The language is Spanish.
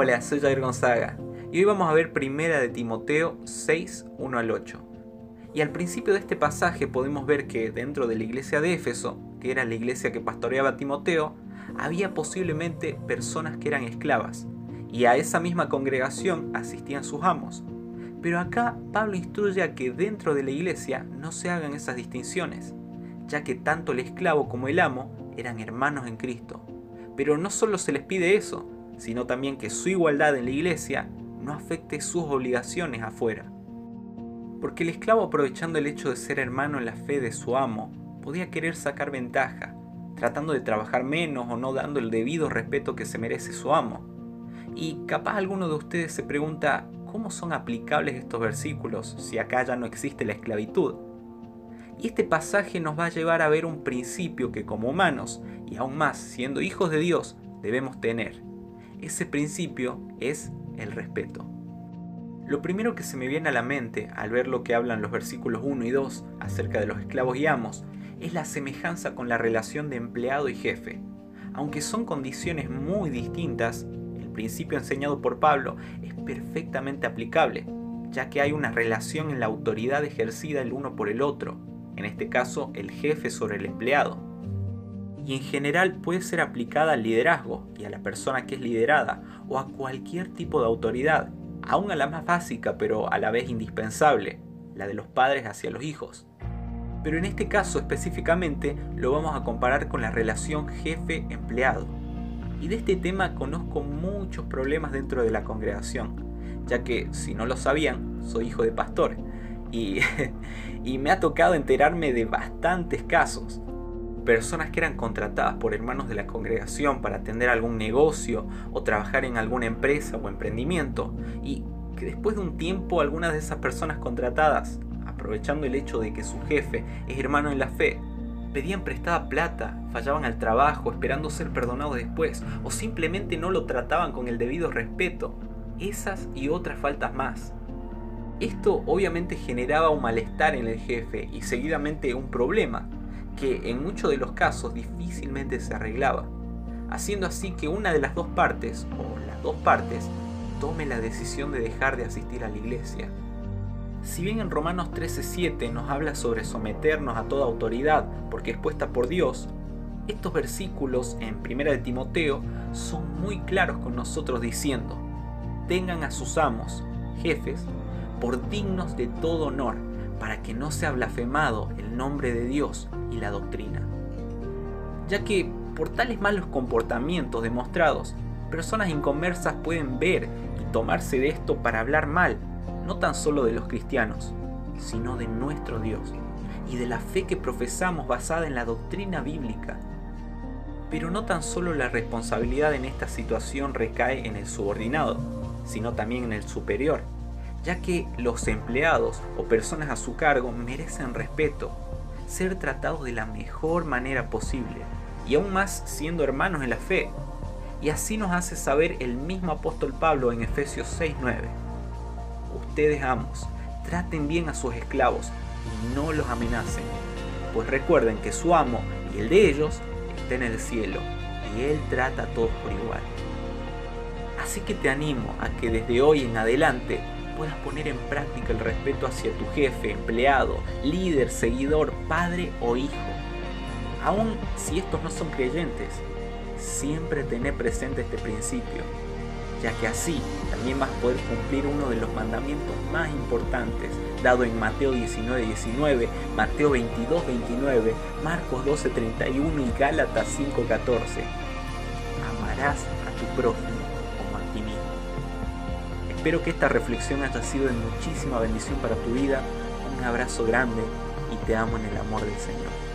Hola, soy Jair Gonzaga y hoy vamos a ver primera de Timoteo 6, 1 al 8. Y al principio de este pasaje podemos ver que dentro de la iglesia de Éfeso, que era la iglesia que pastoreaba Timoteo, había posiblemente personas que eran esclavas, y a esa misma congregación asistían sus amos. Pero acá Pablo instruye a que dentro de la iglesia no se hagan esas distinciones, ya que tanto el esclavo como el amo eran hermanos en Cristo. Pero no solo se les pide eso, sino también que su igualdad en la iglesia no afecte sus obligaciones afuera. Porque el esclavo aprovechando el hecho de ser hermano en la fe de su amo, podía querer sacar ventaja, tratando de trabajar menos o no dando el debido respeto que se merece su amo. Y capaz alguno de ustedes se pregunta, ¿cómo son aplicables estos versículos si acá ya no existe la esclavitud? Y este pasaje nos va a llevar a ver un principio que como humanos, y aún más siendo hijos de Dios, debemos tener. Ese principio es el respeto. Lo primero que se me viene a la mente al ver lo que hablan los versículos 1 y 2 acerca de los esclavos y amos es la semejanza con la relación de empleado y jefe. Aunque son condiciones muy distintas, el principio enseñado por Pablo es perfectamente aplicable, ya que hay una relación en la autoridad ejercida el uno por el otro, en este caso el jefe sobre el empleado y en general puede ser aplicada al liderazgo y a la persona que es liderada o a cualquier tipo de autoridad, aún a la más básica pero a la vez indispensable, la de los padres hacia los hijos. Pero en este caso específicamente lo vamos a comparar con la relación jefe-empleado. Y de este tema conozco muchos problemas dentro de la congregación, ya que si no lo sabían, soy hijo de pastor y, y me ha tocado enterarme de bastantes casos personas que eran contratadas por hermanos de la congregación para atender algún negocio o trabajar en alguna empresa o emprendimiento y que después de un tiempo algunas de esas personas contratadas, aprovechando el hecho de que su jefe es hermano en la fe, pedían prestada plata, fallaban al trabajo esperando ser perdonados después o simplemente no lo trataban con el debido respeto. Esas y otras faltas más. Esto obviamente generaba un malestar en el jefe y seguidamente un problema, que en muchos de los casos difícilmente se arreglaba, haciendo así que una de las dos partes, o las dos partes, tome la decisión de dejar de asistir a la iglesia. Si bien en Romanos 13:7 nos habla sobre someternos a toda autoridad porque es puesta por Dios, estos versículos en 1 de Timoteo son muy claros con nosotros diciendo, tengan a sus amos, jefes, por dignos de todo honor, para que no sea blasfemado el nombre de Dios y la doctrina. Ya que por tales malos comportamientos demostrados, personas inconversas pueden ver y tomarse de esto para hablar mal, no tan solo de los cristianos, sino de nuestro Dios y de la fe que profesamos basada en la doctrina bíblica. Pero no tan solo la responsabilidad en esta situación recae en el subordinado, sino también en el superior, ya que los empleados o personas a su cargo merecen respeto, ser tratados de la mejor manera posible, y aún más siendo hermanos en la fe. Y así nos hace saber el mismo apóstol Pablo en Efesios 6:9. Ustedes amos, traten bien a sus esclavos y no los amenacen, pues recuerden que su amo y el de ellos está en el cielo y él trata a todos por igual. Así que te animo a que desde hoy en adelante puedas poner en práctica el respeto hacia tu jefe, empleado, líder, seguidor, padre o hijo. Aun si estos no son creyentes, siempre tener presente este principio, ya que así también vas a poder cumplir uno de los mandamientos más importantes dado en Mateo 19, 19, Mateo 22, 29, Marcos 12, 31 y Gálatas 5, 14. Amarás a tu prójimo Espero que esta reflexión haya sido de muchísima bendición para tu vida. Un abrazo grande y te amo en el amor del Señor.